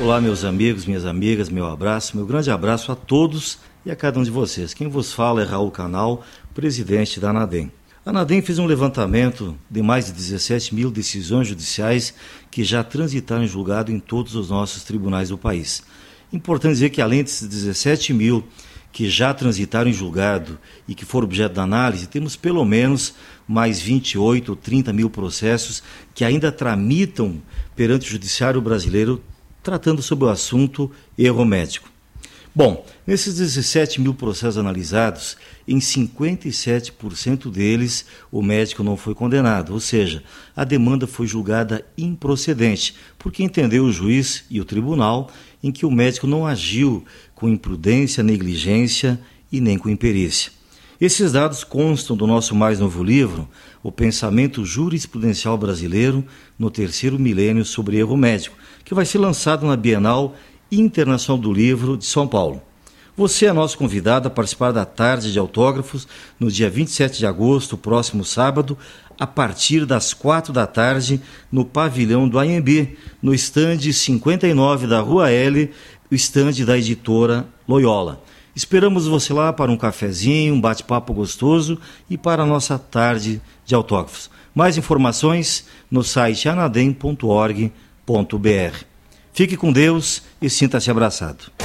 Olá, meus amigos, minhas amigas, meu abraço, meu grande abraço a todos e a cada um de vocês. Quem vos fala é Raul Canal, presidente da ANADEM. A ANADEM fez um levantamento de mais de 17 mil decisões judiciais que já transitaram em julgado em todos os nossos tribunais do país. Importante dizer que, além desses 17 mil que já transitaram em julgado e que foram objeto da análise, temos pelo menos mais 28 ou 30 mil processos que ainda tramitam perante o Judiciário Brasileiro tratando sobre o assunto erro médico. Bom, nesses 17 mil processos analisados, em 57% deles o médico não foi condenado, ou seja, a demanda foi julgada improcedente, porque entendeu o juiz e o tribunal em que o médico não agiu com imprudência, negligência e nem com imperícia. Esses dados constam do nosso mais novo livro, O Pensamento Jurisprudencial Brasileiro no Terceiro Milênio sobre Erro Médico, que vai ser lançado na Bienal Internacional do Livro de São Paulo. Você é nosso convidado a participar da tarde de autógrafos no dia 27 de agosto, próximo sábado, a partir das quatro da tarde, no pavilhão do AMB, no estande 59 da Rua L, o estande da editora Loyola. Esperamos você lá para um cafezinho, um bate-papo gostoso e para a nossa tarde de autógrafos. Mais informações no site anadem.org.br. Fique com Deus e sinta-se abraçado.